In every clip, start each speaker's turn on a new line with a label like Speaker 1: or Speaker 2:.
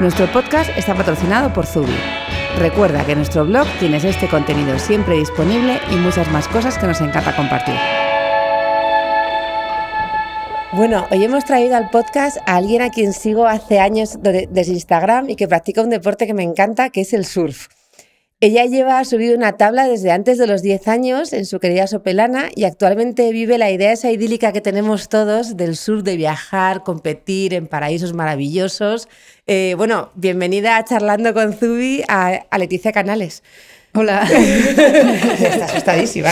Speaker 1: Nuestro podcast está patrocinado por Zubi. Recuerda que en nuestro blog tienes este contenido siempre disponible y muchas más cosas que nos encanta compartir. Bueno, hoy hemos traído al podcast a alguien a quien sigo hace años desde Instagram y que practica un deporte que me encanta, que es el surf. Ella lleva subido una tabla desde antes de los 10 años en su querida Sopelana y actualmente vive la idea esa idílica que tenemos todos del sur de viajar, competir en paraísos maravillosos. Eh, bueno, bienvenida a Charlando con Zubi a, Leticia Canales.
Speaker 2: Hola.
Speaker 1: Estás asustadísima.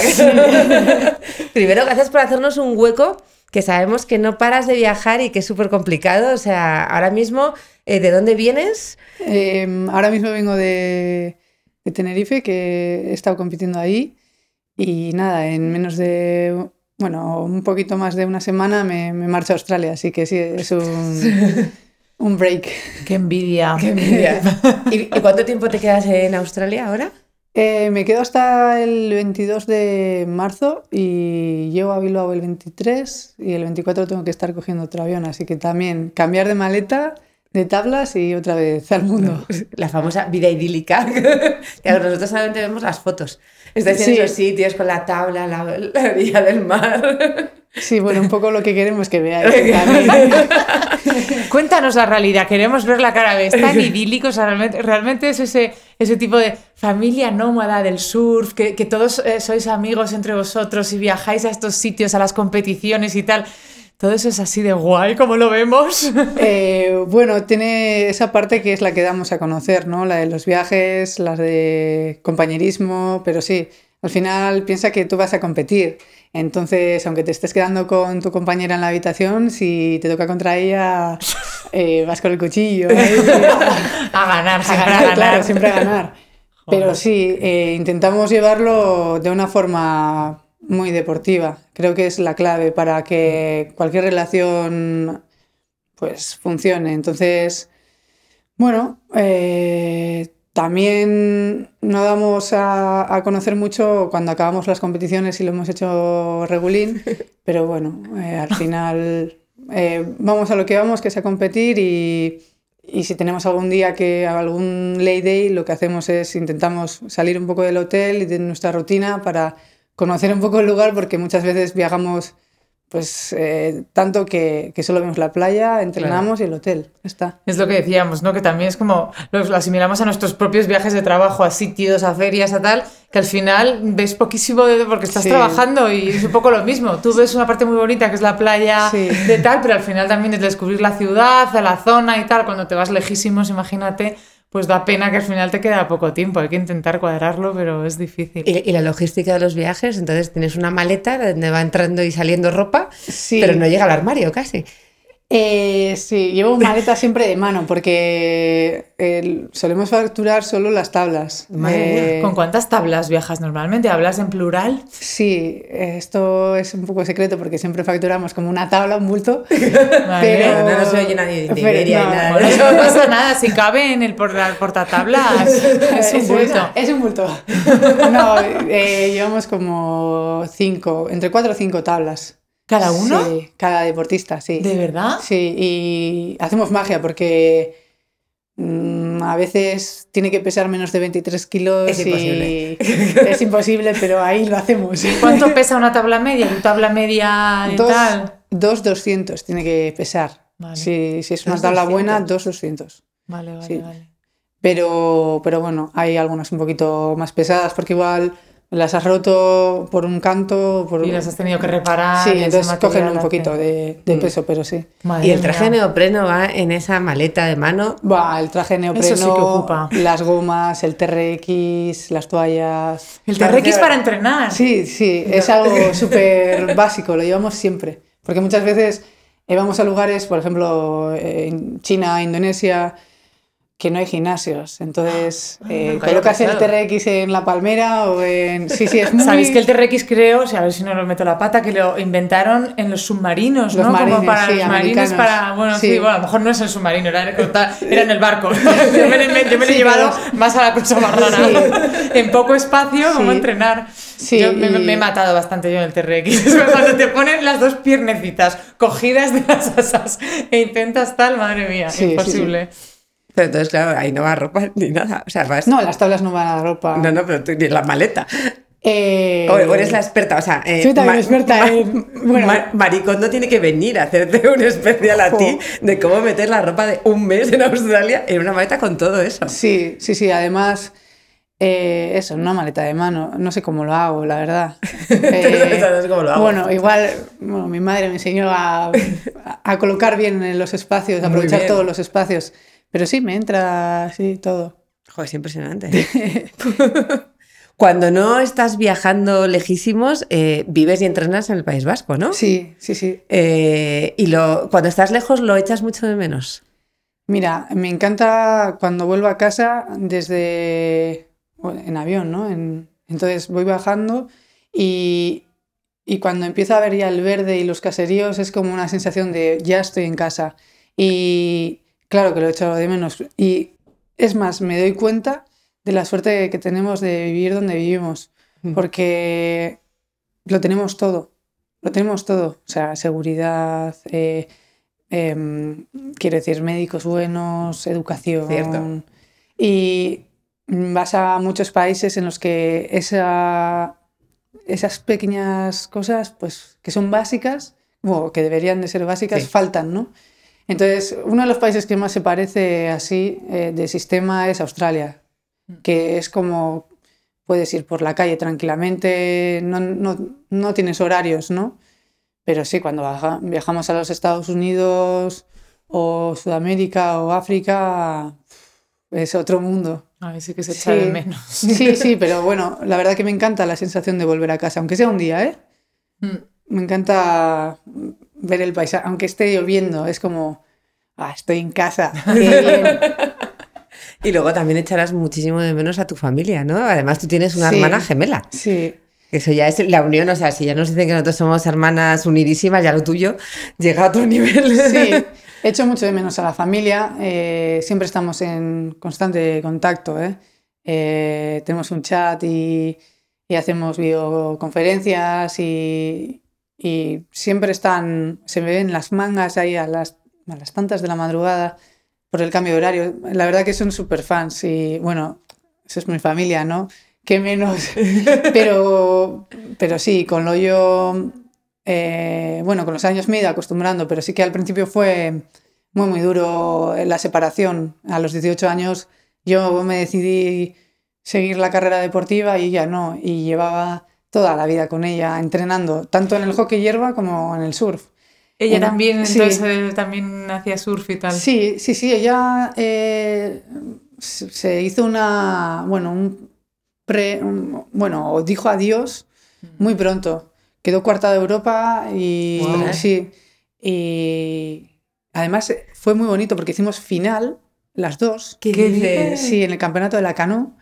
Speaker 1: Primero, gracias por hacernos un hueco que sabemos que no paras de viajar y que es súper complicado. O sea, ahora mismo, eh, ¿de dónde vienes?
Speaker 2: Em, ahora mismo vengo de de Tenerife, que he estado compitiendo ahí. Y nada, en menos de, bueno, un poquito más de una semana me, me marcho a Australia, así que sí, es un, un break.
Speaker 1: ¡Qué envidia! ¡Qué envidia! ¿Y, cuánto tiempo te quedas en Australia ahora?
Speaker 2: Eh, me quedo hasta el 22 de marzo y llego a Bilbao el 23 y el 24 tengo que estar cogiendo otro avión, así que también cambiar de maleta de tablas y otra vez al mundo.
Speaker 1: La famosa vida idílica. nosotros solamente vemos las fotos. Estáis en esos sitios con la tabla, la, la orilla del mar.
Speaker 2: Sí, bueno, un poco lo que queremos que veáis.
Speaker 3: Cuéntanos la realidad, queremos ver la cara de tan idílico, realmente, realmente es ese, ese tipo de familia nómada del surf, que, que todos eh, sois amigos entre vosotros y viajáis a estos sitios, a las competiciones y tal. ¿Todo eso es así de guay como lo vemos?
Speaker 2: Eh, bueno, tiene esa parte que es la que damos a conocer, ¿no? La de los viajes, las de compañerismo, pero sí, al final piensa que tú vas a competir. Entonces, aunque te estés quedando con tu compañera en la habitación, si te toca contra ella, eh, vas con el cuchillo.
Speaker 3: a ganar, siempre a ganar.
Speaker 2: Claro, siempre a ganar. Pero sí, eh, intentamos llevarlo de una forma muy deportiva. Creo que es la clave para que cualquier relación pues funcione. Entonces, bueno, eh, también no damos a, conocer mucho cuando acabamos las competiciones y lo hemos hecho regulín, pero bueno, eh, al final eh, vamos a lo que vamos, que es a competir y, y si tenemos algún día que algún lay day, lo que hacemos es intentamos salir un poco del hotel y de nuestra rutina para conocer un poco el lugar porque muchas veces viajamos pues eh, tanto que, que, solo vemos la playa, entrenamos y el hotel. Está.
Speaker 3: Es lo que decíamos, ¿no? Que también es como lo, asimilamos a nuestros propios viajes de trabajo, a sitios, a ferias, a tal, que al final ves poquísimo de, porque estás trabajando y es un poco lo mismo. Tú ves una parte muy bonita que es la playa de tal, pero al final también es descubrir la ciudad, la zona y tal. Cuando te vas lejísimos, imagínate pues da pena que al final te queda poco tiempo. Hay que intentar cuadrarlo, pero es difícil.
Speaker 1: ¿Y, la logística de los viajes? Entonces tienes una maleta donde va entrando y saliendo ropa, pero no llega al armario casi.
Speaker 2: Eh, sí, llevo maleta siempre de mano porque eh, solemos facturar solo las tablas.
Speaker 3: Eh, ¿Con cuántas tablas viajas normalmente? ¿Hablas en plural?
Speaker 2: Sí, esto es un poco secreto porque siempre facturamos como una tabla, un bulto.
Speaker 1: pero no, se oye nadie de Iberia
Speaker 3: no, nada. no pasa nada, si cabe en el portatablas es un bulto.
Speaker 2: Es, un bulto. No, llevamos como cinco, entre cuatro o cinco tablas.
Speaker 3: ¿Cada uno?
Speaker 2: Sí, cada deportista, sí.
Speaker 3: ¿De verdad?
Speaker 2: Sí, y hacemos magia porque mm, a veces tiene que pesar menos de 23 kilos.
Speaker 1: Es imposible.
Speaker 2: es imposible, pero ahí lo hacemos.
Speaker 3: ¿Cuánto pesa una tabla media? ¿Tu tabla media y
Speaker 2: dos,
Speaker 3: tal?
Speaker 2: 2,200 tiene que pesar. Si, si, es una tabla buena, 2,200.
Speaker 3: Vale, vale, vale.
Speaker 2: Pero, pero bueno, hay algunas un poquito más pesadas porque igual las has roto por un canto. Por...
Speaker 3: Y las has tenido que reparar.
Speaker 2: Sí, entonces cogen un poquito de, mm. peso, pero sí.
Speaker 1: y el traje neopreno va en esa maleta de mano.
Speaker 2: Va, el traje neopreno, las gomas, el TRX, las toallas.
Speaker 3: El TRX para entrenar.
Speaker 2: Sí, sí, es algo súper básico, lo llevamos siempre. Porque muchas veces vamos a lugares, por ejemplo, en China, Indonesia, que no hay gimnasios. Entonces,
Speaker 3: Ah,
Speaker 2: eh, colocas el. TRX en la palmera o en... Sí, sí, es muy...
Speaker 3: Sabéis que el TRX creo, o sea, a ver si no lo meto la pata, que lo inventaron en los submarinos,
Speaker 2: Los
Speaker 3: ¿no?
Speaker 2: marines,
Speaker 3: Como para
Speaker 2: sí,
Speaker 3: los marines, para. Bueno, sí.
Speaker 2: Sí.
Speaker 3: bueno, a lo mejor no es el submarino, era, era en el barco. yo me, lo- yo me lo he llevado
Speaker 2: pero-
Speaker 3: más a la cosa marrana. en poco espacio, como entrenar.
Speaker 2: Sí,
Speaker 3: yo me,
Speaker 2: y-
Speaker 3: me he matado bastante yo en el TRX. Cuando te ponen las dos piernecitas cogidas de las asas e intentas tal, madre mía, imposible.
Speaker 4: Pero entonces, claro, ahí no va ropa ni nada. O sea, vas.
Speaker 2: No, las tablas no van a la ropa.
Speaker 4: no, no, pero tú ni la maleta.
Speaker 2: Eh,
Speaker 4: O, eres la experta, o sea. eh,
Speaker 2: Soy también experta en- bueno.
Speaker 4: Ma- Maricondo tiene que venir a hacerte un especial a ti de cómo meter la ropa de un mes en Australia en una maleta con todo eso.
Speaker 2: Sí, sí, sí. Además, eh, eso, una maleta de mano. No sé cómo lo hago, la verdad. Eh,
Speaker 4: No cómo lo hago.
Speaker 2: Bueno, igual, bueno, mi madre me enseñó a, a colocar bien en los espacios, a aprovechar todos los espacios. Pero sí, me entra así todo.
Speaker 4: Joder, es impresionante. Cuando no estás viajando lejísimos, eh, vives y entrenas en el País Vasco, ¿no?
Speaker 2: Sí, sí, sí.
Speaker 4: Eh, y lo, cuando estás lejos lo echas mucho de menos.
Speaker 2: Mira, me encanta cuando vuelvo a casa desde bueno, en avión, ¿no? En- entonces voy bajando y, y cuando empiezo a ver ya el verde y los caseríos es como una sensación de ya estoy en casa. Y claro que lo echo de menos. Y es más, me doy cuenta de la suerte que tenemos de vivir donde vivimos,
Speaker 4: Mm.
Speaker 2: porque lo tenemos todo, lo tenemos todo, o sea, seguridad, eh, em, quiero decir, médicos buenos, educación.
Speaker 4: Cierto.
Speaker 2: Y vas a muchos países en los que esa, esas pequeñas cosas, pues, que son básicas, o que deberían de ser básicas,
Speaker 4: Sí.
Speaker 2: faltan, ¿no? Entonces, uno de los países que más se parece así eh, de sistema es Australia, que es como puedes ir por la calle tranquilamente, no, no, no tienes horarios, ¿no? Pero sí, cuando baja- viajamos a los Estados Unidos o Sudamérica o África, es otro mundo.
Speaker 3: Ay, sí que se echa de
Speaker 2: Sí.
Speaker 3: menos.
Speaker 2: Sí, sí, pero bueno, la verdad que me encanta la sensación de volver a casa, aunque sea un día, ¿eh?
Speaker 3: Mm.
Speaker 2: Me encanta ver el paisaje, aunque esté lloviendo, es como, ah, estoy en casa. qué bien".
Speaker 4: Y luego también echarás muchísimo de menos a tu familia, ¿no? Además tú tienes una
Speaker 2: Sí.
Speaker 4: hermana gemela.
Speaker 2: Sí,
Speaker 4: Eso ya es la unión, o sea, si ya nos dicen que nosotros somos hermanas unidísimas, ya lo tuyo llega a otro nivel.
Speaker 2: sí, echo mucho de menos a la familia, eh, siempre estamos en constante contacto, ¿eh? Eh, tenemos un chat y, y hacemos videoconferencias y, y siempre están, se me ven las mangas ahí a las, a las tantas de la madrugada por el cambio de horario. La verdad que son súper fans y bueno, eso es mi familia, ¿no? Qué menos. Pero, pero sí, con lo yo, eh, bueno, con los años me he ido acostumbrando, pero sí que al principio fue muy, muy duro la separación. A los 18 años yo me decidí seguir la carrera deportiva y ella no, y llevaba toda la vida con ella entrenando, tanto en el hockey hierba como en el surf.
Speaker 3: Ella también,
Speaker 2: sí.
Speaker 3: entonces, eh, también hacía surf y tal.
Speaker 2: Sí, sí, sí, ella eh, se hizo una, bueno, un pre, un- bueno, dijo adiós muy pronto. Quedó cuarta de Europa y
Speaker 3: Guau.
Speaker 2: sí, y además eh, fue muy bonito porque hicimos final las dos.
Speaker 4: ¿Qué
Speaker 3: Qué
Speaker 4: dices?
Speaker 2: Sí, en el campeonato de la Cano.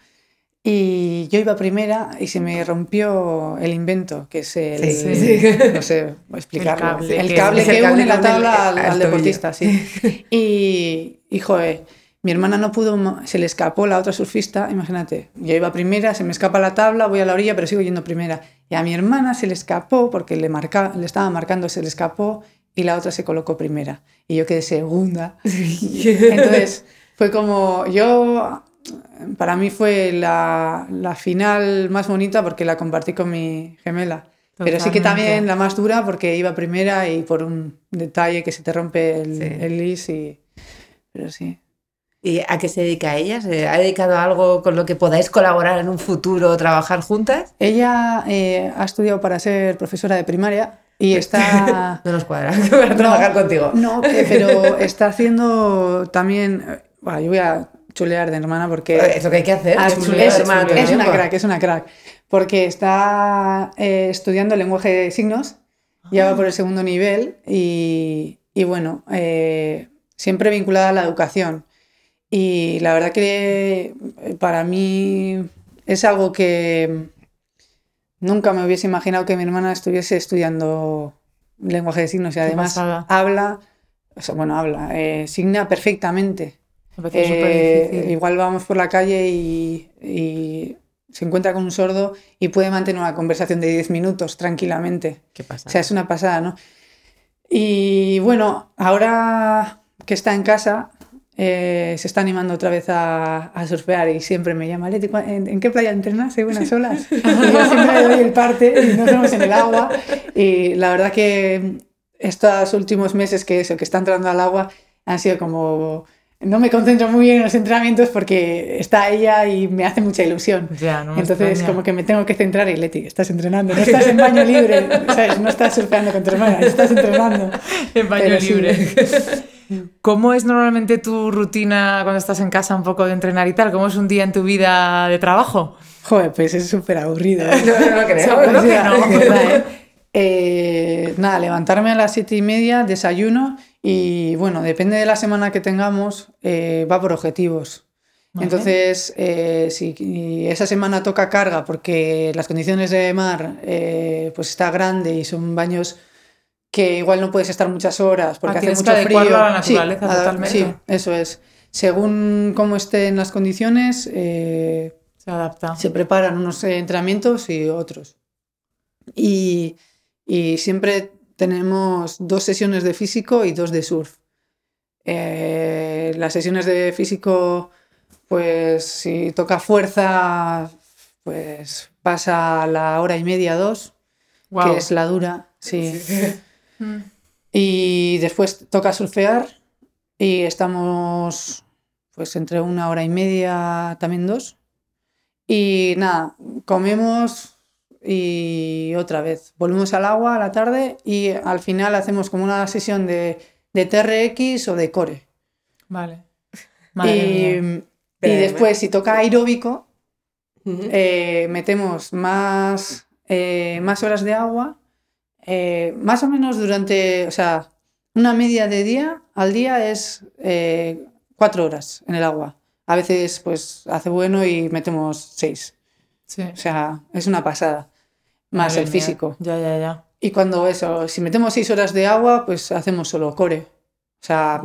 Speaker 2: Y yo iba primera y se me rompió el invento, que es el,
Speaker 4: Sí, sí.
Speaker 2: no sé explicarlo,
Speaker 3: El cable
Speaker 2: el
Speaker 3: que-
Speaker 2: cable que,
Speaker 4: el cable
Speaker 2: une la
Speaker 4: el-
Speaker 2: tabla al, deportista, sí. Y, y joder, mi hermana no pudo, se le escapó la otra surfista, imagínate, yo iba primera, se me escapa la tabla, voy a la orilla, pero sigo yendo primera. Y a mi hermana se le escapó, porque le, marca, le estaba marcando, se le escapó, y la otra se colocó primera. Y yo quedé segunda. Entonces, fue como, yo, para mí fue la, la final más bonita porque la compartí con mi gemela. Pero sí que
Speaker 3: Totalmente.
Speaker 2: también la más dura porque iba primera y por un detalle que se te rompe el,
Speaker 4: Sí.
Speaker 2: el lis y... Pero sí.
Speaker 4: ¿Y a qué se dedica ella? ¿Se ha dedicado a algo con lo que podáis colaborar en un futuro trabajar juntas?
Speaker 2: Ella eh, ha estudiado para ser profesora de primaria y está...
Speaker 4: No nos cuadra para trabajar contigo.
Speaker 2: No, pero está haciendo también... eh, Bueno, yo voy a chulear de hermana porque...
Speaker 4: Es lo que hay que hacer.
Speaker 2: Ah, es,
Speaker 4: chulear,
Speaker 2: es-
Speaker 4: el
Speaker 2: es una crack, es una crack. Porque está eh, estudiando lenguaje de signos, ya
Speaker 4: Ah.
Speaker 2: va por el segundo nivel y, y bueno, eh, siempre vinculada a la educación. Y la verdad que eh, para mí es algo que nunca me hubiese imaginado que mi hermana estuviese estudiando lenguaje de signos y además habla, o sea, bueno, habla, eh, signa perfectamente.
Speaker 3: Me
Speaker 2: Eh,
Speaker 3: difícil.
Speaker 2: igual vamos por la calle y, y se encuentra con un sordo y puede mantener una conversación de 10 minutos tranquilamente.
Speaker 4: ¿Qué pasa?
Speaker 2: O sea, es una pasada, ¿no? Y bueno, ahora que está en casa, eh, se está animando otra vez a, a surfear y siempre me llama, Leti, ¿cu- ¿en, en qué playa entrenas? ¿Hay buenas olas? Y yo siempre le doy el parte y nos vemos en el agua. Y la verdad que estos últimos meses que eso, que está entrando al agua, han sido como... No me concentro muy bien en los entrenamientos porque está ella y me hace mucha ilusión.
Speaker 3: Ya, no me
Speaker 2: Entonces,
Speaker 3: extraña.
Speaker 2: como que me tengo que centrar y Leti, estás entrenando, no estás en baño libre, ¿sabes? No estás surfeando con tu hermana, estás entrenando.
Speaker 3: En baño
Speaker 2: Pero sí.
Speaker 3: libre. ¿Cómo es normalmente tu rutina cuando estás en casa un poco de entrenar y tal? ¿Cómo es un día en tu vida de trabajo?
Speaker 2: Joder, pues es súper aburrido. ¿eh?
Speaker 4: No, no lo creo.
Speaker 3: No.
Speaker 2: ¿eh? Eh, nada, levantarme a las siete y media, desayuno y bueno, depende de la semana que tengamos, eh, va por objetivos.
Speaker 3: Vale.
Speaker 2: Entonces, eh, si esa semana toca carga porque las condiciones de mar eh, pues está grande y son baños que igual no puedes estar muchas horas porque
Speaker 3: Ah,
Speaker 2: hace mucho
Speaker 3: que
Speaker 2: frío.
Speaker 3: a la naturaleza
Speaker 2: a-
Speaker 3: totalmente.
Speaker 2: Sí, eso es. Según cómo estén las condiciones, eh,
Speaker 3: Se adapta.
Speaker 2: se preparan unos entrenamientos y otros. Y, y siempre tenemos dos sesiones de físico y dos de surf. Eh, las sesiones de físico, pues si toca fuerza, pues pasa la hora y media, dos, que es la dura, sí. Y después toca surfear y estamos pues entre una hora y media, también dos. Y nada, comemos y otra vez. Volvemos al agua a la tarde y al final hacemos como una sesión de, de TRX o de core.
Speaker 3: Vale. Madre
Speaker 2: y,
Speaker 3: mía.
Speaker 2: y después, si toca aeróbico, eh, metemos más, eh, más horas de agua, eh, más o menos durante, o sea, una media de día al día es eh, cuatro horas en el agua. A veces, pues, hace bueno y metemos seis.
Speaker 3: Sí.
Speaker 2: O sea, es una pasada. Más el físico.
Speaker 3: Ya, ya, ya.
Speaker 2: Y cuando eso, si metemos seis horas de agua, pues hacemos solo core. O sea,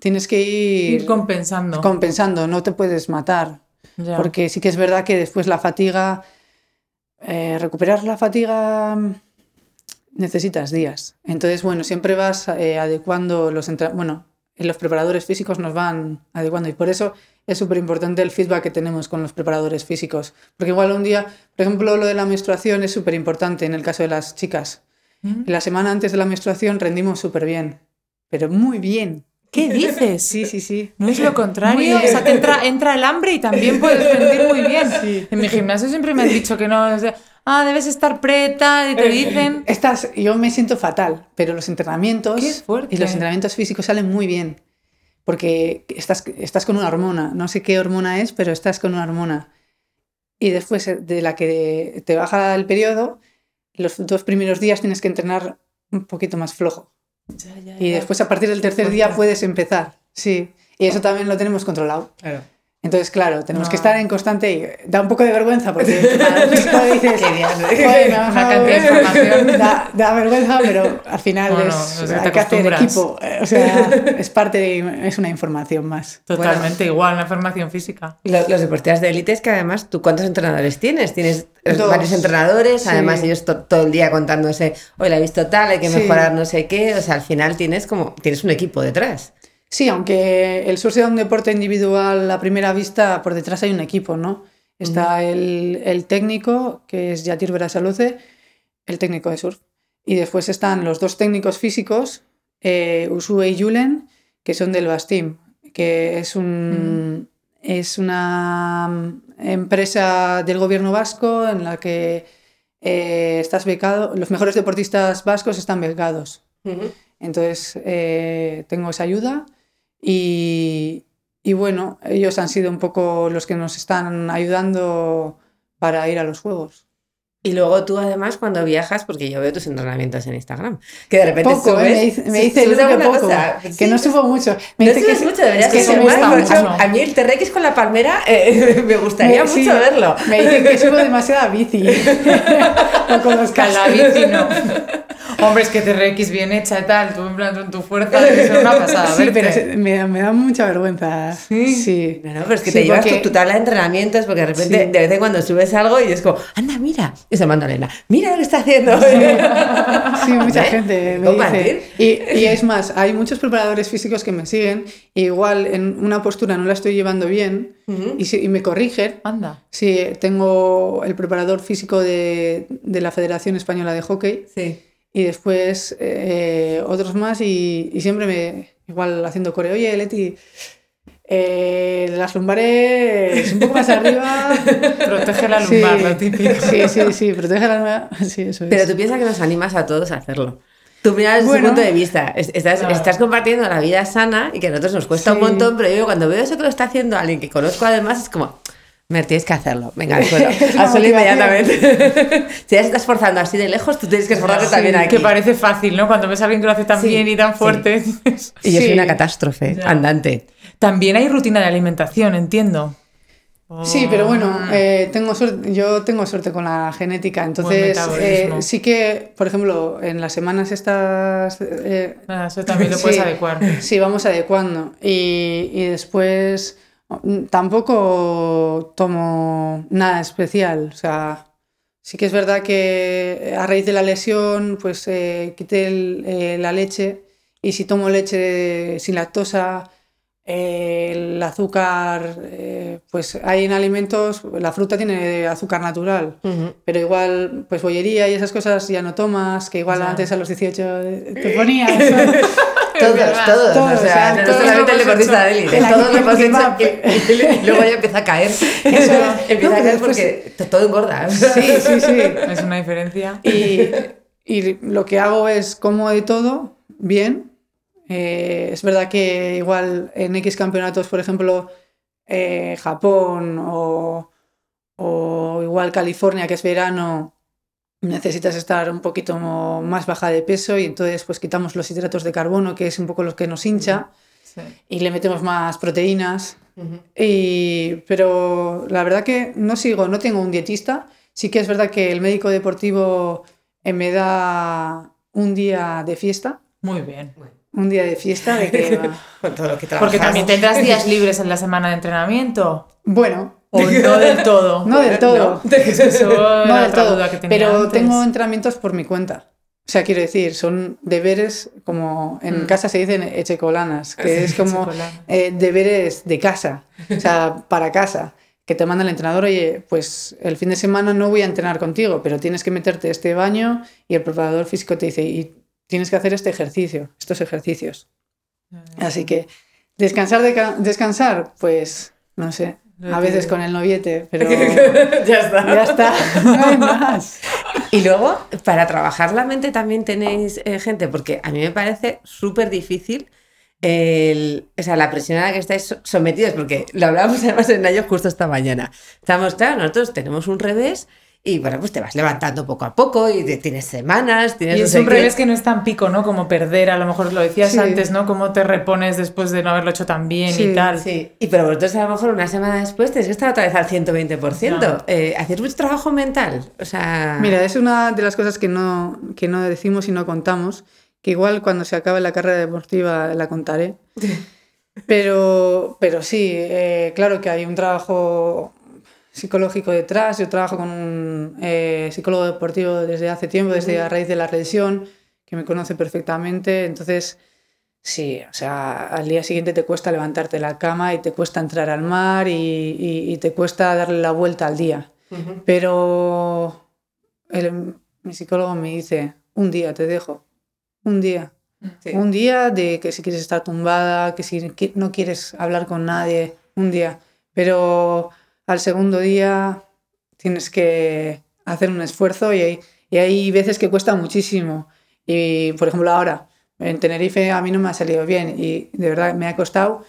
Speaker 2: tienes que ir,
Speaker 3: Ir compensando.
Speaker 2: compensando, no te puedes matar.
Speaker 3: Ya.
Speaker 2: Porque sí que es verdad que después la fatiga, eh, recuperar la fatiga mm, necesitas días. Entonces, bueno, siempre vas eh, adecuando los bueno, los preparadores físicos nos van adecuando y por eso es súper importante el feedback que tenemos con los preparadores físicos. Porque igual un día, por ejemplo, lo de la menstruación es súper importante en el caso de las chicas.
Speaker 3: ¿Mm?
Speaker 2: La semana antes de la menstruación rendimos súper bien, pero muy bien.
Speaker 3: ¿Qué dices?
Speaker 2: Sí, sí, sí.
Speaker 3: No es lo contrario. O sea, te entra, entra el hambre y también puedes rendir muy bien.
Speaker 2: Sí.
Speaker 3: En mi gimnasio siempre me han dicho que no. o sea, ah, debes estar preta y te dicen.
Speaker 2: Estás, yo me siento fatal, pero los entrenamientos
Speaker 3: Qué fuerte.
Speaker 2: y los entrenamientos físicos salen muy bien. Porque estás, estás con una hormona, no sé qué hormona es, pero estás con una hormona. Y después eh, de la que te baja el periodo, los dos primeros días tienes que entrenar un poquito más flojo. Y después a partir del tercer día puedes empezar. Sí. Y eso también lo tenemos controlado.
Speaker 4: Claro.
Speaker 2: Entonces, claro, tenemos que estar en constante y da un poco de vergüenza porque dices,
Speaker 4: Qué bien, ¿no?
Speaker 2: "Joder, me
Speaker 3: Una
Speaker 2: bajado".
Speaker 3: cantidad de información.
Speaker 2: Da, da vergüenza, pero al final
Speaker 3: Bueno,
Speaker 2: es,
Speaker 3: es que te
Speaker 2: hay que hacer
Speaker 3: acostumbras.
Speaker 2: equipo. O sea, es parte de, es una información más.
Speaker 3: Totalmente igual, una formación física.
Speaker 4: Lo- Los deportistas de élite es que además, ¿tú cuántos entrenadores tienes? Tienes eh,
Speaker 2: Dos.
Speaker 4: varios entrenadores,
Speaker 2: Sí.
Speaker 4: además ellos to- todo el día contándose, hoy la he visto tal, hay que
Speaker 2: Sí.
Speaker 4: mejorar no sé qué, o sea, al final tienes como, tienes un equipo detrás.
Speaker 2: Sí, aunque el surf sea un deporte individual a primera vista, por detrás hay un equipo, ¿no? Está el, el técnico, que es Yatir Berasaluce, el técnico de surf. Y después están los dos técnicos físicos, eh, Usue y Julen, que son del Bastim, que es, un, es una mm, empresa del gobierno vasco en la que eh, estás becado, los mejores deportistas vascos están becados. Entonces eh, tengo esa ayuda y, y bueno, ellos han sido un poco los que nos están ayudando para ir a los juegos.
Speaker 4: Y luego tú además cuando viajas, porque yo veo tus entrenamientos en Instagram, que de repente
Speaker 2: Poco,
Speaker 4: subes,
Speaker 2: ¿eh? me dice, me dice
Speaker 4: subes
Speaker 2: que poco,
Speaker 4: cosa.
Speaker 2: que
Speaker 4: Sí,
Speaker 2: no subo mucho. Me
Speaker 4: no
Speaker 2: dice
Speaker 4: subes
Speaker 2: que
Speaker 4: mucho, deberías
Speaker 2: es que
Speaker 4: subir más.
Speaker 2: mucho.
Speaker 4: A mí el TRX con la palmera eh, me gustaría
Speaker 2: Me- sí,
Speaker 4: mucho verlo.
Speaker 2: Me dicen que subo demasiada bici. o con
Speaker 3: la bici no. Hombre, es que TRX bien hecha y tal, tú en plan con tu fuerza, es una pasada.
Speaker 2: Sí,
Speaker 3: verte.
Speaker 2: pero me, me da mucha vergüenza.
Speaker 3: ¿Sí?
Speaker 2: Sí.
Speaker 4: No, no, pero es que
Speaker 2: Sí,
Speaker 4: te llevas tu, tu tabla de entrenamientos porque de repente
Speaker 2: Sí.
Speaker 4: de vez en cuando subes algo y es como, anda, mira. Y se manda Elena, mira lo que está haciendo.
Speaker 2: Sí, mucha
Speaker 4: ¿Ves?
Speaker 2: gente me
Speaker 4: Compartir.
Speaker 2: dice. Y, y es más, hay muchos preparadores físicos que me siguen, y igual en una postura no la estoy llevando bien y, si- y me corrigen.
Speaker 3: Anda.
Speaker 2: Sí, tengo el preparador físico de, de la Federación Española de Hockey
Speaker 4: Sí.
Speaker 2: Y después eh, otros más y, y siempre me, igual haciendo coreo, oye Leti, eh, las lumbares un poco más arriba.
Speaker 3: Protege la
Speaker 2: Sí.
Speaker 3: lumbar, lo típico.
Speaker 2: Sí, sí, sí, protege la lumbar. Sí, eso es.
Speaker 4: Pero tú piensas que nos animas a todos a hacerlo. Tú miras desde
Speaker 2: Bueno.
Speaker 4: su punto de vista. Es- Estás,
Speaker 3: Claro.
Speaker 4: estás compartiendo la vida sana y que a nosotros nos cuesta un
Speaker 2: Sí.
Speaker 4: montón, pero yo cuando veo eso que lo está haciendo alguien que conozco además, es como, tienes que hacerlo. Venga, al suelo. Al inmediatamente. si ya se está esforzando así de lejos, tú tienes que esforzarte
Speaker 2: Sí,
Speaker 4: también aquí.
Speaker 3: Que parece fácil, ¿no? Cuando ves a alguien que lo hace tan
Speaker 4: Sí,
Speaker 3: bien y tan fuerte.
Speaker 4: Y yo soy una catástrofe
Speaker 3: Ya.
Speaker 4: andante.
Speaker 3: También hay rutina de alimentación, entiendo.
Speaker 2: Sí, pero bueno, eh, tengo suerte, yo tengo suerte con la genética, entonces eh, sí que, por ejemplo, en las semanas estas... eh,
Speaker 3: Nada, eso también lo puedes
Speaker 2: sí,
Speaker 3: adecuar.
Speaker 2: Sí, vamos adecuando. Y, y después tampoco tomo nada especial, o sea... Sí que es verdad que a raíz de la lesión, pues eh, quité el- eh, la leche y si tomo leche sin lactosa, eh, el azúcar, eh, pues hay en alimentos, la fruta tiene azúcar natural, pero igual, pues bollería y esas cosas ya no tomas, que igual
Speaker 3: Ya.
Speaker 2: antes a los 18 te ponías.
Speaker 4: Todos, todos,
Speaker 2: Todos,
Speaker 4: o
Speaker 2: o
Speaker 4: sea, no solamente el deportista de élite,
Speaker 2: El-
Speaker 4: todos lo hemos hecho y, luego ya empieza a caer.
Speaker 2: Eso es.
Speaker 4: empieza
Speaker 2: No,
Speaker 4: a caer porque to- todo engorda.
Speaker 2: Sí, sí, sí.
Speaker 3: Es una diferencia.
Speaker 2: Y, y lo que hago es como de todo, bien. Eh, es verdad que igual en X campeonatos, por ejemplo, eh, Japón o, o igual California, que es verano, necesitas estar un poquito más baja de peso y entonces pues quitamos los hidratos de carbono, que es un poco lo que nos hincha,
Speaker 3: Sí.
Speaker 2: y le metemos más proteínas. Y, pero la verdad que no sigo, no tengo un dietista. Sí que es verdad que el médico deportivo eh, me da un día de fiesta,
Speaker 3: Muy bien.
Speaker 2: un día de fiesta de que va-
Speaker 4: Con todo lo que
Speaker 3: Porque también tendrás días libres en la semana de entrenamiento.
Speaker 2: Bueno,
Speaker 3: O no del todo.
Speaker 2: no del todo,
Speaker 3: eso
Speaker 2: no del todo,
Speaker 3: duda que tenía
Speaker 2: pero
Speaker 3: antes.
Speaker 2: tengo entrenamientos por mi cuenta. O sea, quiero decir, son deberes como en
Speaker 3: Mm.
Speaker 2: casa se dicen echecolanas, que es como eh, deberes de casa, o sea, para casa, que te manda el entrenador, oye, pues el fin de semana no voy a entrenar contigo, pero tienes que meterte este baño y el preparador físico te dice, y tienes que hacer este ejercicio, estos ejercicios. Así que descansar, de ca- descansar, pues no sé, A veces con el noviete, pero
Speaker 4: ya está.
Speaker 2: ya está, no hay más.
Speaker 4: Y luego, para trabajar la mente también tenéis eh, gente, porque a mí me parece súper difícil el, o sea, la presión a la que estáis so- sometidos, porque lo hablábamos además en ello justo esta mañana. Estamos, claro, nosotros tenemos un revés y bueno, pues te vas levantando poco a poco y te- tienes semanas, tienes
Speaker 3: Y
Speaker 4: no
Speaker 3: es
Speaker 4: sé
Speaker 3: un revés que no es tan pico, ¿no? Como perder, a lo mejor lo decías
Speaker 2: Sí.
Speaker 3: antes, ¿no? Cómo te repones después de no haberlo hecho tan bien
Speaker 2: Sí,
Speaker 3: y tal.
Speaker 4: Sí, y pero vosotros a lo mejor una semana después tenéis que estar otra vez al 120%.
Speaker 3: Ya.
Speaker 4: Eh, ¿Hacéis mucho trabajo mental? O sea...
Speaker 2: Mira, es una de las cosas que no, que no decimos y no contamos, que igual cuando se acabe la carrera deportiva la contaré. Pero, pero sí, eh, claro que hay un trabajo psicológico detrás. Yo trabajo con un eh, psicólogo deportivo desde hace tiempo, desde a raíz de la lesión, que me conoce perfectamente. Entonces, sí, o sea, al día siguiente te cuesta levantarte de la cama y te cuesta entrar al mar y, y- y te cuesta darle la vuelta al día. Pero el- mi psicólogo me dice, un día te dejo, un día.
Speaker 4: Sí.
Speaker 2: Un día de que si quieres estar tumbada, que si no quieres hablar con nadie, un día. Pero al segundo día tienes que hacer un esfuerzo y hay, y hay veces que cuesta muchísimo. Y por ejemplo ahora, en Tenerife a mí no me ha salido bien y de verdad me ha costado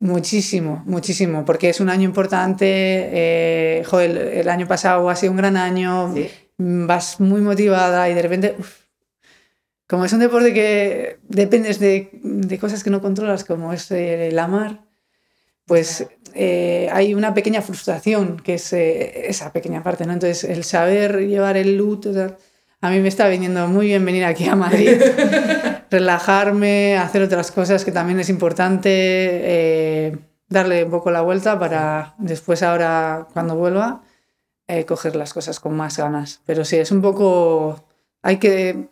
Speaker 2: muchísimo, muchísimo, porque es un año importante. eh, joder, el, el año pasado ha sido un gran año.
Speaker 4: Sí.
Speaker 2: vas muy motivada y de repente, uf, como es un deporte que dependes de, de cosas que no controlas, como es eh, la mar, pues eh, hay una pequeña frustración, que es eh, esa pequeña parte, ¿no? Entonces, el saber llevar el loot, o sea, a mí me está viniendo muy bien venir aquí a Madrid, relajarme, hacer otras cosas que también es importante, eh, darle un poco la vuelta para después ahora, cuando vuelva, eh, coger las cosas con más ganas. Pero sí, es un poco, hay que,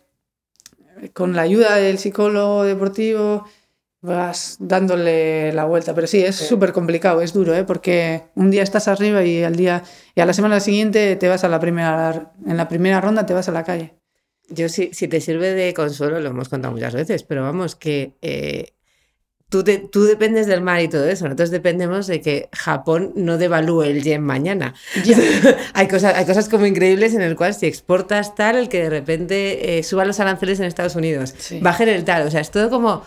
Speaker 2: con la ayuda del psicólogo deportivo, vas dándole la vuelta. Pero sí, es súper complicado, es duro, ¿eh? porque un día estás arriba y al día y a la semana siguiente te vas a la primera, en la primera ronda te vas a la calle.
Speaker 4: Yo sí, si te sirve de consuelo, lo hemos contado muchas veces, pero vamos, que eh, tú, te- tú dependes del mar y todo eso. Nosotros dependemos de que Japón no devalúe el yen mañana. hay, cosas, hay cosas como increíbles en el cual si exportas tal, el que de repente eh, suban los aranceles en Estados Unidos,
Speaker 2: Sí.
Speaker 4: bajen el tal. O sea, es todo como...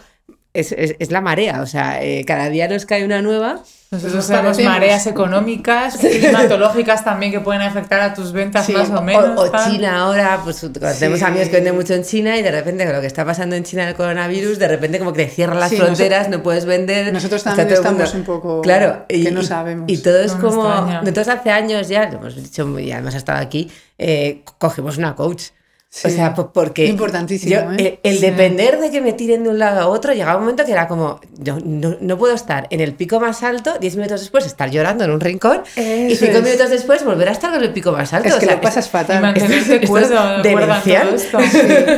Speaker 4: Es, es- es la marea, o sea, eh, cada día nos cae una nueva.
Speaker 3: Nosotros
Speaker 2: Nos
Speaker 3: tenemos
Speaker 2: parecemos.
Speaker 3: mareas económicas, climatológicas también que pueden afectar a tus ventas
Speaker 2: Sí,
Speaker 3: más o menos.
Speaker 4: o. China ahora, pues tenemos
Speaker 2: Sí.
Speaker 4: amigos que venden mucho en China y de repente con lo que está pasando en China el coronavirus, de repente como que te cierran las
Speaker 2: Sí,
Speaker 4: fronteras, no puedes vender.
Speaker 2: Nosotros también estamos un poco
Speaker 4: claro, y,
Speaker 2: que no
Speaker 4: y-
Speaker 2: sabemos.
Speaker 4: Y todo es
Speaker 3: No
Speaker 4: como, entonces hace años ya, lo hemos dicho y además ha estado aquí, eh, cogimos una coach. O sea, po- porque
Speaker 2: Importantísimo,
Speaker 4: yo,
Speaker 2: ¿eh?
Speaker 4: el, el
Speaker 3: Sí.
Speaker 4: depender de que me tiren de un lado a otro, llegaba un momento que era como, yo no, no puedo estar en el pico más alto, 10 minutos después estar llorando en un rincón y
Speaker 2: Eso
Speaker 4: 5
Speaker 2: es.
Speaker 4: minutos después volver a estar en el pico más alto.
Speaker 2: Es
Speaker 4: o
Speaker 2: que
Speaker 4: sea,
Speaker 2: lo pasas fatal.
Speaker 4: Esto esto
Speaker 3: cuerdo,
Speaker 4: es demencial.
Speaker 3: todo esto.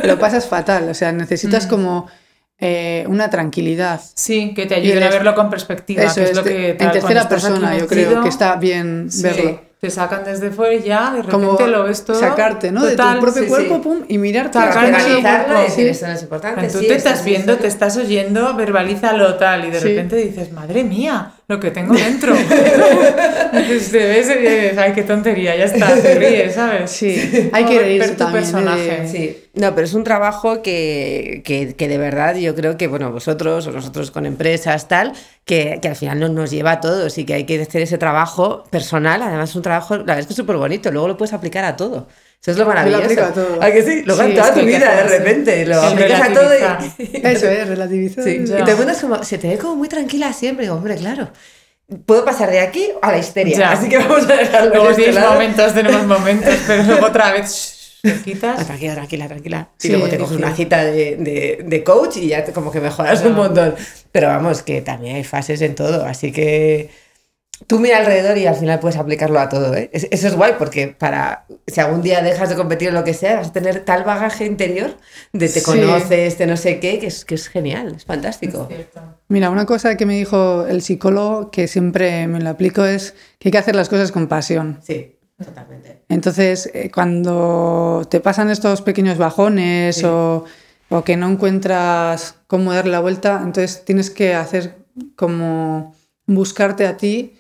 Speaker 2: Sí, lo pasas fatal. O sea,
Speaker 3: Mm.
Speaker 2: necesitas como eh, una tranquilidad.
Speaker 3: Sí, que te
Speaker 2: el
Speaker 3: a verlo con perspectiva,
Speaker 2: Eso
Speaker 3: que es,
Speaker 2: es,
Speaker 3: lo que
Speaker 2: en tercera persona, yo creo que está bien
Speaker 3: sí,
Speaker 2: verlo.
Speaker 3: Te sacan desde fuera y ya, de repente
Speaker 2: Como
Speaker 3: lo ves todo.
Speaker 2: sacarte, ¿no?
Speaker 3: total,
Speaker 2: de tu propio
Speaker 4: sí,
Speaker 2: cuerpo,
Speaker 4: sí.
Speaker 2: pum, y mirarte
Speaker 3: Sacar
Speaker 2: las
Speaker 3: el cuerpo.
Speaker 4: verbalizarlo y decir
Speaker 3: Sí.
Speaker 4: esto no es importante.
Speaker 3: Tú
Speaker 4: sí,
Speaker 3: te estás
Speaker 4: es
Speaker 3: viendo, te
Speaker 4: necesario".
Speaker 3: estás oyendo, verbalízalo tal, y de
Speaker 2: Sí.
Speaker 3: repente dices, madre mía, lo que tengo dentro. Te ves y dices, ay, qué tontería, ya está, te ríes, ¿sabes?
Speaker 2: Sí, hay que
Speaker 3: ver
Speaker 2: reírse
Speaker 3: tu
Speaker 2: también. ¿eh?
Speaker 3: personaje.
Speaker 2: de-
Speaker 4: Sí, no, pero es un trabajo que, que, que de verdad yo creo que, bueno, vosotros o nosotros con empresas, tal, que, que al final nos, nos lleva a todos y que hay que hacer ese trabajo personal. Además, es un trabajo, la verdad es que es súper bonito, luego lo puedes aplicar a todo. Eso es lo maravilloso.
Speaker 2: aplico a todo.
Speaker 4: ¿A que sí? Luego
Speaker 2: Sí,
Speaker 4: en toda
Speaker 2: es
Speaker 4: tu vida, de repente, lo
Speaker 3: El
Speaker 4: aplicas a todo y...
Speaker 2: Eso es, relativizar.
Speaker 4: Sí, y te encuentras como, se te ve como muy tranquila siempre. Digo, hombre, claro, puedo pasar de aquí a la histeria.
Speaker 3: Ya.
Speaker 4: Así que vamos a dejarlo
Speaker 3: Luego
Speaker 4: este
Speaker 3: tienes
Speaker 4: lado.
Speaker 3: momentos, tenemos momentos, pero luego otra vez te
Speaker 4: Ah,
Speaker 3: quitas.
Speaker 4: tranquila, tranquila, tranquila.
Speaker 2: Sí,
Speaker 4: y luego te coges una cita de, de, de coach y ya te- como que mejoras un montón. Pero vamos, que también hay fases en todo, así que tú mira alrededor y al final puedes aplicarlo a todo. ¿eh? Es- Eso es guay porque para si algún día dejas de competir en lo que sea, vas a tener tal bagaje interior de te
Speaker 2: Sí.
Speaker 4: conoces, de no sé qué, que es, que es genial, es fantástico.
Speaker 3: Cierto.
Speaker 2: Mira, una cosa que me dijo el psicólogo que siempre me lo aplico es que hay que hacer las cosas con pasión.
Speaker 4: Sí, totalmente.
Speaker 2: Entonces, eh, cuando te pasan estos pequeños bajones
Speaker 4: Sí.
Speaker 2: o, o que no encuentras cómo darle la vuelta, entonces tienes que hacer como buscarte a ti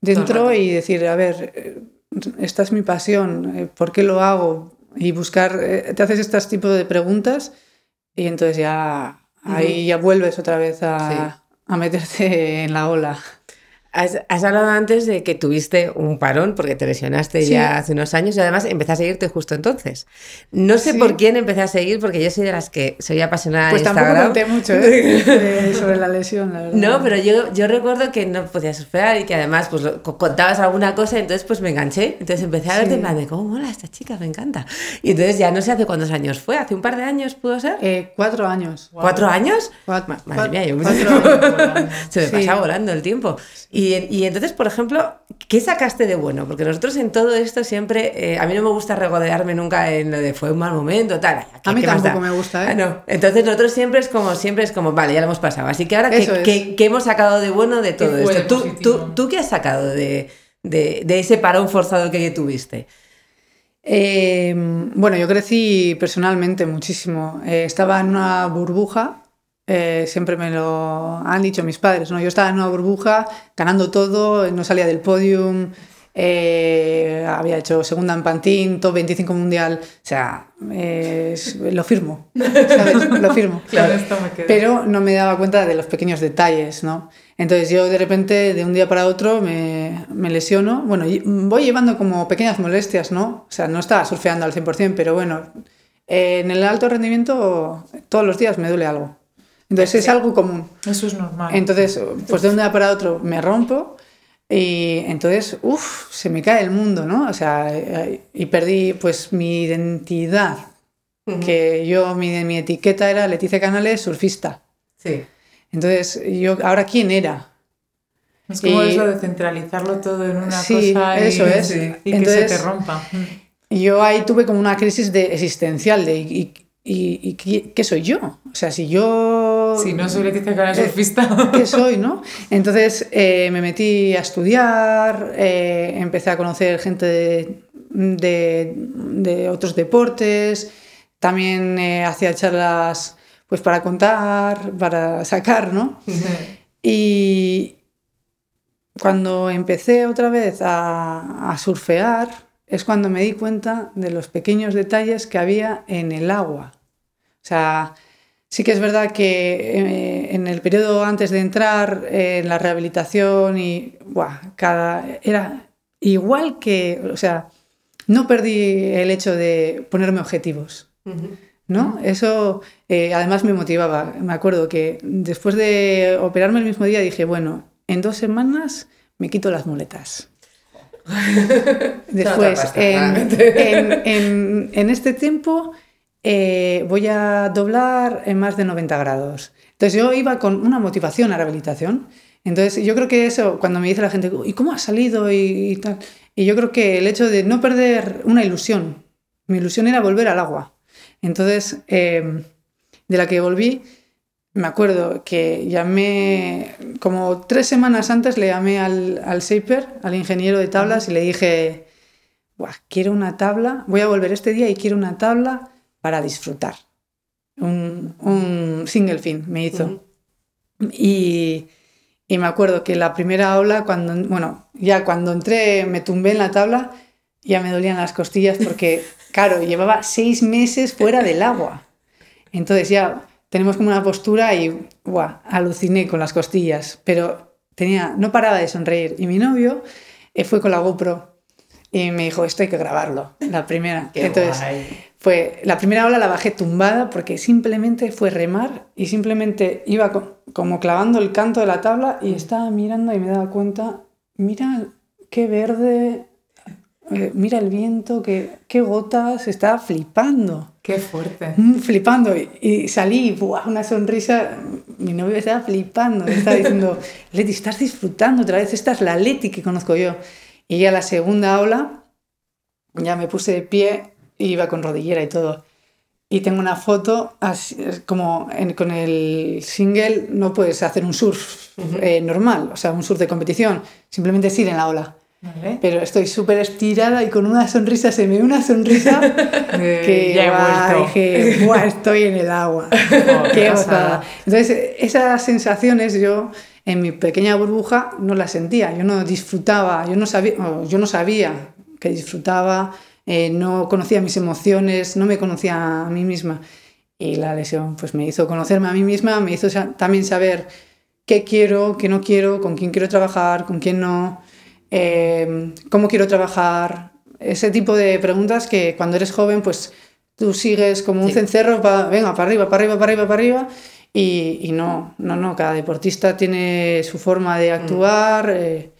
Speaker 2: dentro y decir, a ver, eh, esta es mi pasión, eh, ¿por qué lo hago? Y buscar, eh, te haces este tipo de preguntas y entonces ya ahí ya vuelves otra vez a, a meterte en la ola.
Speaker 4: Has, has hablado antes de que tuviste un parón porque te lesionaste
Speaker 2: Sí.
Speaker 4: ya hace unos años y además empecé a seguirte justo entonces. No sé
Speaker 2: Sí.
Speaker 4: por quién empecé a seguir porque yo soy de las que soy apasionada
Speaker 2: Pues
Speaker 4: de
Speaker 2: tampoco
Speaker 4: Instagram.
Speaker 2: conté mucho ¿eh? sobre la lesión, la verdad.
Speaker 4: No, pero yo, yo recuerdo que no podías surfear y que además pues lo- co- contabas alguna cosa, entonces pues me enganché. Entonces empecé a verte
Speaker 2: Sí.
Speaker 4: en plan de cómo mola esta chica, me encanta. Y entonces ya no sé hace cuántos años fue, hace un par de años pudo ser.
Speaker 2: Eh, cuatro años.
Speaker 4: ¿Cuatro años?
Speaker 2: Cuat-
Speaker 4: Ma-
Speaker 2: cuat-
Speaker 4: Madre mía, yo
Speaker 2: cuatro años.
Speaker 4: Se me pasa volando el tiempo. Y, y entonces, por ejemplo, ¿qué sacaste de bueno? Porque nosotros en todo esto siempre, eh, a mí no me gusta regodearme nunca en lo de fue un mal momento, tal. ¿qué-
Speaker 2: A mí tampoco me gusta, ¿eh?
Speaker 4: Ah, no. Entonces nosotros siempre es como, siempre es como, vale, ya lo hemos pasado. Así que ahora, ¿qué, qué- qué hemos sacado de bueno de todo esto? ¿Tú, tú, tú qué has sacado de, de, de ese parón forzado que tuviste?
Speaker 2: Eh, bueno, yo crecí personalmente muchísimo. Eh, estaba en una burbuja, eh, siempre me lo han dicho mis padres, ¿no? Yo estaba en una burbuja, ganando todo, no salía del podium, eh, había hecho segunda en Pantín, top 25 mundial, o sea, eh, lo firmo, ¿sabes? Lo firmo.
Speaker 3: Claro, esto me queda.
Speaker 2: Pero no me daba cuenta de los pequeños detalles, ¿no? Entonces yo de repente, de un día para otro, me, me lesiono. Bueno, voy llevando como pequeñas molestias, ¿no? O sea, no estaba surfeando al 100%, pero bueno, eh, en el alto rendimiento todos los días me duele algo. Entonces es algo común.
Speaker 3: Eso es normal.
Speaker 2: Entonces, pues de un día para otro me rompo y entonces, uff, se me cae el mundo, ¿no? O sea, eh, y perdí pues mi identidad, que yo, mi, mi etiqueta era Leticia Canales, surfista.
Speaker 4: Sí.
Speaker 2: Entonces, yo, ¿ahora quién era?
Speaker 3: es como
Speaker 2: y-
Speaker 3: eso de centralizarlo todo en una
Speaker 2: Sí,
Speaker 3: cosa y,
Speaker 2: eso es.
Speaker 3: sí, y que
Speaker 2: Entonces-
Speaker 3: se te rompa.
Speaker 2: Yo ahí tuve como una crisis de existencial de ¿y, y, qué soy yo? O sea, si yo...
Speaker 3: Si no soy Leticia
Speaker 2: Eh,
Speaker 3: surfista.
Speaker 2: ¿Qué soy, no? Entonces eh, me metí a estudiar, eh, empecé a conocer gente de, de- de otros deportes, también eh, hacía charlas pues para contar, para sacar, ¿no? Y cuando empecé otra vez a, a surfear es cuando me di cuenta de los pequeños detalles que había en el agua. O sea, sí que es verdad que eh, en el periodo antes de entrar eh, en la rehabilitación y buah, cada era igual que, o sea, no perdí el hecho de ponerme objetivos. ¿no? Eso eh, además me motivaba. Me acuerdo que después de operarme el mismo día dije, bueno, en dos semanas me quito las muletas. Después,
Speaker 4: pasta,
Speaker 2: en,
Speaker 4: claramente.
Speaker 2: en- en- en este tiempo eh, voy a doblar en más de 90 grados. Entonces yo iba con una motivación a rehabilitación. Entonces yo creo que eso, cuando me dice la gente, ¿y cómo has salido? Y, y tal. Y yo creo que el hecho de no perder una ilusión, mi ilusión era volver al agua. Entonces, eh, de la que volví, me acuerdo que llamé, como tres semanas antes le llamé al, al shaper, al ingeniero de tablas, y le dije, "Buah, quiero una tabla, voy a volver este día y quiero una tabla para disfrutar. Un, un single fin me hizo. y, y me acuerdo que la primera ola, cuando, bueno, ya cuando entré, me tumbé en la tabla, ya me dolían las costillas porque, claro, llevaba seis meses fuera del agua. Entonces ya tenemos como una postura y buah, aluciné con las costillas, pero tenía, no paraba de sonreír. Y mi novio eh, fue con la GoPro y me dijo, esto hay que grabarlo, la primera.
Speaker 4: Qué
Speaker 2: Entonces,
Speaker 4: guay.
Speaker 2: fue, la primera ola la bajé tumbada porque simplemente fue remar y simplemente iba co- como clavando el canto de la tabla y estaba mirando y me daba cuenta, mira qué verde, eh, mira el viento, qué, qué gotas, estaba flipando.
Speaker 3: Qué fuerte.
Speaker 2: Mm, flipando y, y salí, ¡buah! una sonrisa, mi novio estaba flipando, estaba diciendo, Leti, estás disfrutando otra vez, esta es la Leti que conozco yo. Y ya la segunda ola, ya me puse de pie, iba con rodillera y todo. Y tengo una foto, así, como en- con el single no puedes hacer un surf eh, normal, o sea, un surf de competición, simplemente es ir en la ola.
Speaker 3: Vale.
Speaker 2: Pero estoy súper estirada y con una sonrisa, se me ve una sonrisa que
Speaker 3: ya he
Speaker 2: guau,
Speaker 3: vuelto.
Speaker 2: dije, "Buah, estoy en el agua.
Speaker 3: Oh, qué.
Speaker 2: Entonces, esas sensaciones yo en mi pequeña burbuja no las sentía, yo no disfrutaba, yo no sabía, yo no sabía que disfrutaba, eh, no conocía mis emociones, no me conocía a mí misma. Y la lesión pues me hizo conocerme a mí misma, me hizo también saber qué quiero, qué no quiero, con quién quiero trabajar, con quién no, eh, cómo quiero trabajar. Ese tipo de preguntas que cuando eres joven, pues tú sigues como un
Speaker 4: Sí.
Speaker 2: cencerro, venga, para arriba, para arriba, para arriba, para arriba. Y, y no, no, no, cada deportista tiene su forma de actuar. eh,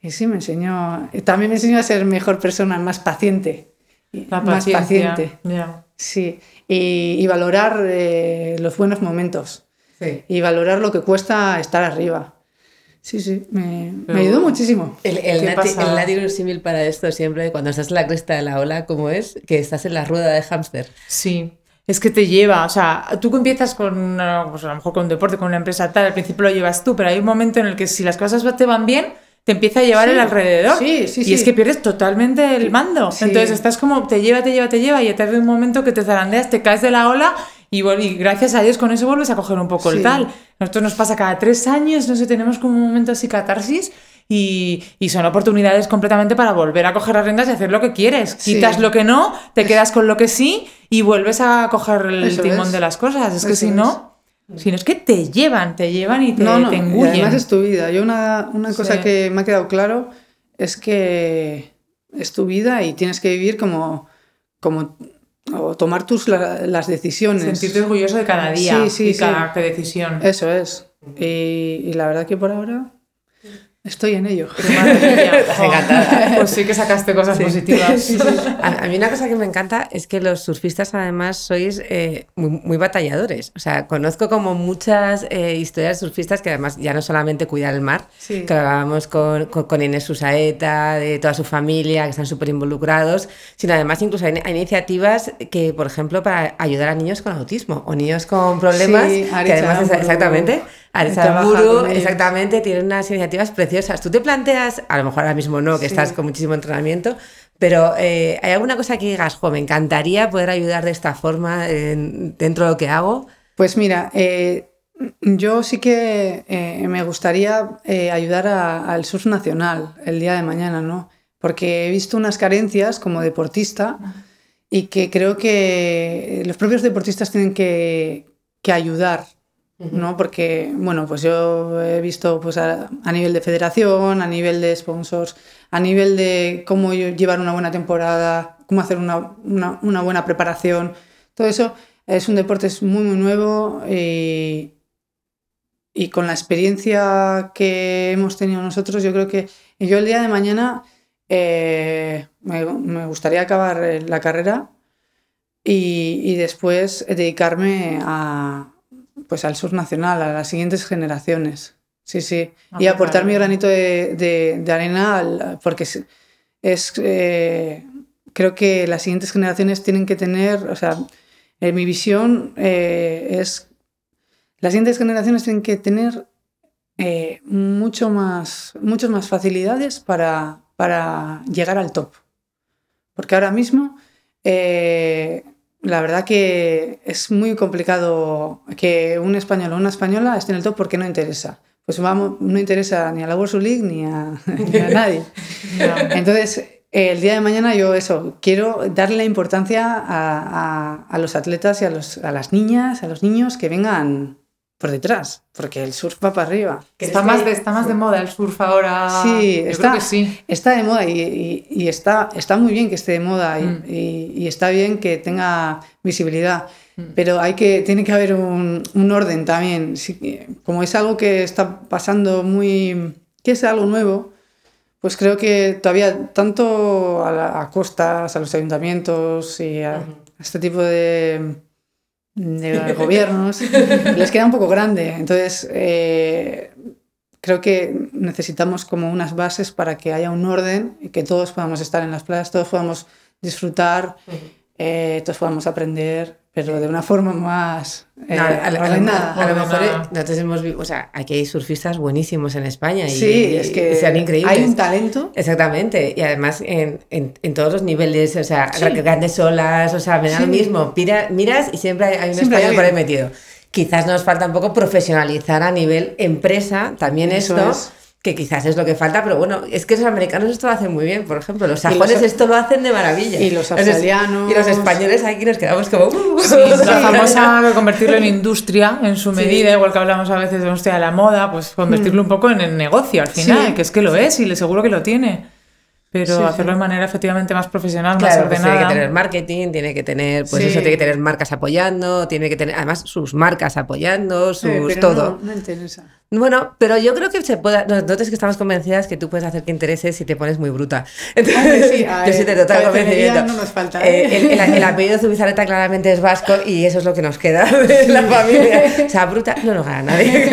Speaker 2: y sí, me enseñó, también me enseñó a ser mejor persona, más paciente.
Speaker 3: La
Speaker 2: más paciente.
Speaker 3: Ya.
Speaker 2: Sí, y, y valorar eh, los buenos momentos
Speaker 4: Sí.
Speaker 2: y valorar lo que cuesta estar arriba. Sí, sí, me, me ayudó muchísimo.
Speaker 4: El, el,
Speaker 3: ¿Qué
Speaker 4: Nati, el un símil para esto siempre, cuando estás en la cresta de la ola, como es, que estás en la rueda de hámster.
Speaker 3: Sí, es que te lleva, o sea, tú empiezas con, pues a lo mejor con un deporte, con una empresa tal, al principio lo llevas tú, pero hay un momento en el que si las cosas te van bien, te empieza a llevar
Speaker 2: Sí,
Speaker 3: el alrededor.
Speaker 2: sí, sí,
Speaker 3: y es que pierdes totalmente el mando. Entonces estás como, te lleva, te lleva, te lleva, y te hace un momento que te zarandeas, te caes de la ola y, y gracias a Dios con eso vuelves a coger un poco el tal. Nosotros nos pasa cada tres años, no sé, tenemos como un momento así catarsis. Y, y son oportunidades completamente para volver a coger las riendas y hacer lo que quieres.
Speaker 2: Sí.
Speaker 3: Quitas lo que no, te quedas con lo que sí y vuelves a coger el
Speaker 2: Eso
Speaker 3: timón
Speaker 2: es.
Speaker 3: de las cosas. Es que si no, si no es que te llevan, te llevan y te,
Speaker 2: no, no,
Speaker 3: te
Speaker 2: y
Speaker 3: engullen.
Speaker 2: además es tu vida. Yo una, una cosa
Speaker 3: Sí.
Speaker 2: que me ha quedado claro es que es tu vida y tienes que vivir como, como o tomar tus la- las decisiones.
Speaker 3: Sentirte orgulloso de cada día
Speaker 2: Sí, sí,
Speaker 3: y cada decisión.
Speaker 2: Eso es. Y, y la verdad que por ahora estoy en ello.
Speaker 3: Jo,
Speaker 4: Encantada.
Speaker 3: Pues sí que sacaste cosas positivas.
Speaker 4: A, a mí una cosa que me encanta es que los surfistas además sois eh, muy, muy batalladores. O sea, conozco como muchas eh, historias de surfistas que además ya no solamente cuidan el mar,
Speaker 2: Sí.
Speaker 4: que hablábamos con, con, con Inés Susaeta, de toda su familia, que están súper involucrados, sino además incluso hay, hay iniciativas que, por ejemplo, para ayudar a niños con autismo o niños con problemas,
Speaker 2: Sí,
Speaker 4: que además, exactamente,
Speaker 2: Con ellos.
Speaker 4: exactamente, tiene unas iniciativas preciosas. Tú te planteas, a lo mejor ahora mismo no, que
Speaker 2: Sí.
Speaker 4: estás con muchísimo entrenamiento, pero eh, ¿hay alguna cosa que digas, jo, me encantaría poder ayudar de esta forma en- dentro de lo que hago?
Speaker 2: Pues mira, eh, yo sí que eh, me gustaría ayudar al surf nacional el día de mañana, ¿no? Porque he visto unas carencias como deportista y que creo que los propios deportistas tienen que, que ayudar, ¿no? Porque, bueno, pues yo he visto pues a, nivel de federación, a nivel de sponsors, a nivel de cómo llevar una buena temporada, cómo hacer una, una- buena preparación, todo eso es un deporte muy, muy nuevo y, y con la experiencia que hemos tenido nosotros, yo creo que yo el día de mañana eh, me, me gustaría acabar la carrera y, y después dedicarme a, pues al sur nacional, a las siguientes generaciones. Sí, sí.
Speaker 3: Ah,
Speaker 2: y
Speaker 3: qué
Speaker 2: aportar mi granito de, de- de arena al- porque es, es, eh, creo que las siguientes generaciones tienen que tener, o sea, en mi visión eh, es, las siguientes generaciones tienen que tener eh, mucho más, muchas más facilidades para, para llegar al top. Porque ahora mismo, eh, la verdad que es muy complicado que un español o una española esté en el top porque no interesa. Pues vamos, no interesa ni a la World League ni a, ni a nadie.
Speaker 3: No.
Speaker 2: Entonces, el día de mañana yo eso, quiero darle la importancia a, a- a los atletas y a, los, a las niñas, a los niños que vengan por detrás, porque el surf va para arriba.
Speaker 3: Que está, más de, está más de moda el surf ahora.
Speaker 2: Sí,
Speaker 3: Yo
Speaker 2: está,
Speaker 3: creo que sí.
Speaker 2: está de moda y, y- y está, está muy bien que esté de moda y,
Speaker 3: Mm.
Speaker 2: y- está bien que tenga visibilidad,
Speaker 3: Mm.
Speaker 2: pero hay que, tiene que haber un, un orden también. Como es algo que está pasando muy, que es algo nuevo, pues creo que todavía tanto a, la- a costas, a los ayuntamientos y a, a este tipo de, de gobiernos les queda un poco grande. Entonces, eh, creo que necesitamos como unas bases para que haya un orden y que todos podamos estar en las playas, todos podamos disfrutar, eh, todos podamos aprender, pero de una forma más eh,
Speaker 4: No, a, a- a lo-
Speaker 2: ordenada.
Speaker 4: a lo mejor eh, nosotros hemos o sea, aquí hay surfistas buenísimos en España y,
Speaker 2: Sí, es que
Speaker 4: sean increíbles.
Speaker 2: hay un talento.
Speaker 4: Exactamente, y además en, en, en todos los niveles, o sea,
Speaker 2: Sí.
Speaker 4: grandes olas, o sea, me da lo
Speaker 2: Sí.
Speaker 4: mismo. Mira- miras y siempre hay, hay un
Speaker 2: Siempre hay
Speaker 4: español por ahí metido. Quizás nos falta un poco profesionalizar a nivel empresa también
Speaker 2: Eso
Speaker 4: esto,
Speaker 2: es.
Speaker 4: Que quizás es lo que falta, pero bueno, es que los americanos esto lo hacen muy bien, por ejemplo, los sajones esto lo hacen de maravilla.
Speaker 2: y los australianos.
Speaker 4: Y los españoles aquí nos quedamos como... "Uh".
Speaker 3: Sí, la famosa convertirlo en industria en su medida, igual que hablamos a veces de la industria de la moda, pues convertirlo un poco en el negocio al final,
Speaker 2: Sí.
Speaker 3: que es que lo es y le seguro que lo tiene. Pero
Speaker 2: Sí, sí.
Speaker 3: hacerlo de manera efectivamente más profesional, más
Speaker 4: Claro, pues tiene
Speaker 3: ordenada.
Speaker 4: que tener marketing, tiene que tener, pues
Speaker 2: Sí.
Speaker 4: eso, tiene que tener marcas apoyando, tiene que tener, además, sus marcas apoyando, sus
Speaker 2: pero
Speaker 4: todo.
Speaker 2: No, no interesa.
Speaker 4: Bueno, pero yo creo que se puede. Nosotros que estamos convencidas que tú puedes hacer que interese si te pones muy bruta. Entonces,
Speaker 2: Hombre, sí, a
Speaker 4: yo sí te total convencimiento.
Speaker 2: no nos falta,
Speaker 4: Eh,
Speaker 2: ¿eh?
Speaker 4: el, el- el apellido Zubizarreta claramente es vasco y eso es lo que nos queda de la familia. O sea, bruta no nos gana nadie.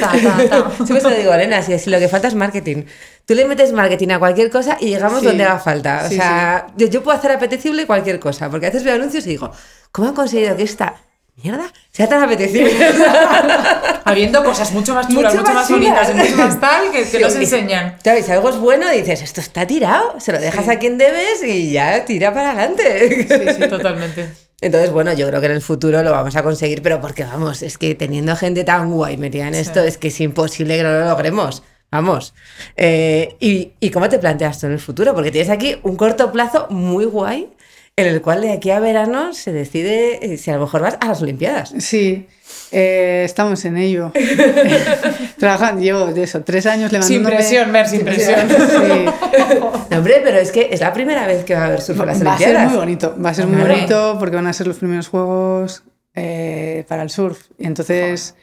Speaker 3: Ta, ta, ta.
Speaker 4: Siempre se lo digo, Elena, si, si lo que falta es marketing. Tú le metes marketing a cualquier cosa y llegamos
Speaker 2: Sí.
Speaker 4: donde haga falta. O
Speaker 2: Sí,
Speaker 4: sea, yo, yo puedo hacer apetecible cualquier cosa, porque a veces veo anuncios y digo, ¿cómo han conseguido que esta mierda sea tan apetecible?
Speaker 3: Habiendo cosas mucho más chulas,
Speaker 4: Mucho
Speaker 3: mucho,
Speaker 4: más
Speaker 3: más bonitas mucho más tal que, que
Speaker 4: Sí,
Speaker 3: nos enseñan.
Speaker 4: Claro, si algo es bueno, dices, esto está tirado, se lo dejas a quien debes y ya tira para adelante.
Speaker 3: Sí, totalmente.
Speaker 4: Entonces, bueno, yo creo que en el futuro lo vamos a conseguir, pero porque vamos, es que teniendo gente tan guay metida en esto, es que es imposible que no lo logremos. Vamos. Eh, ¿y, ¿Y cómo te planteas tú en el futuro? Porque tienes aquí un corto plazo muy guay en el cual de aquí a verano se decide eh, si a lo mejor vas a las Olimpiadas.
Speaker 2: Sí, eh, estamos en ello. Trabajando, llevo de eso, tres años
Speaker 3: Sin
Speaker 2: levantándome.
Speaker 3: presión, Mer, sin presión.
Speaker 2: Sí.
Speaker 4: No, hombre, pero es que es la primera vez que va a haber surf en las
Speaker 2: Va a ser
Speaker 4: Olimpiadas.
Speaker 2: muy bonito, va a ser muy bonito porque van a ser los primeros juegos eh, para el surf y entonces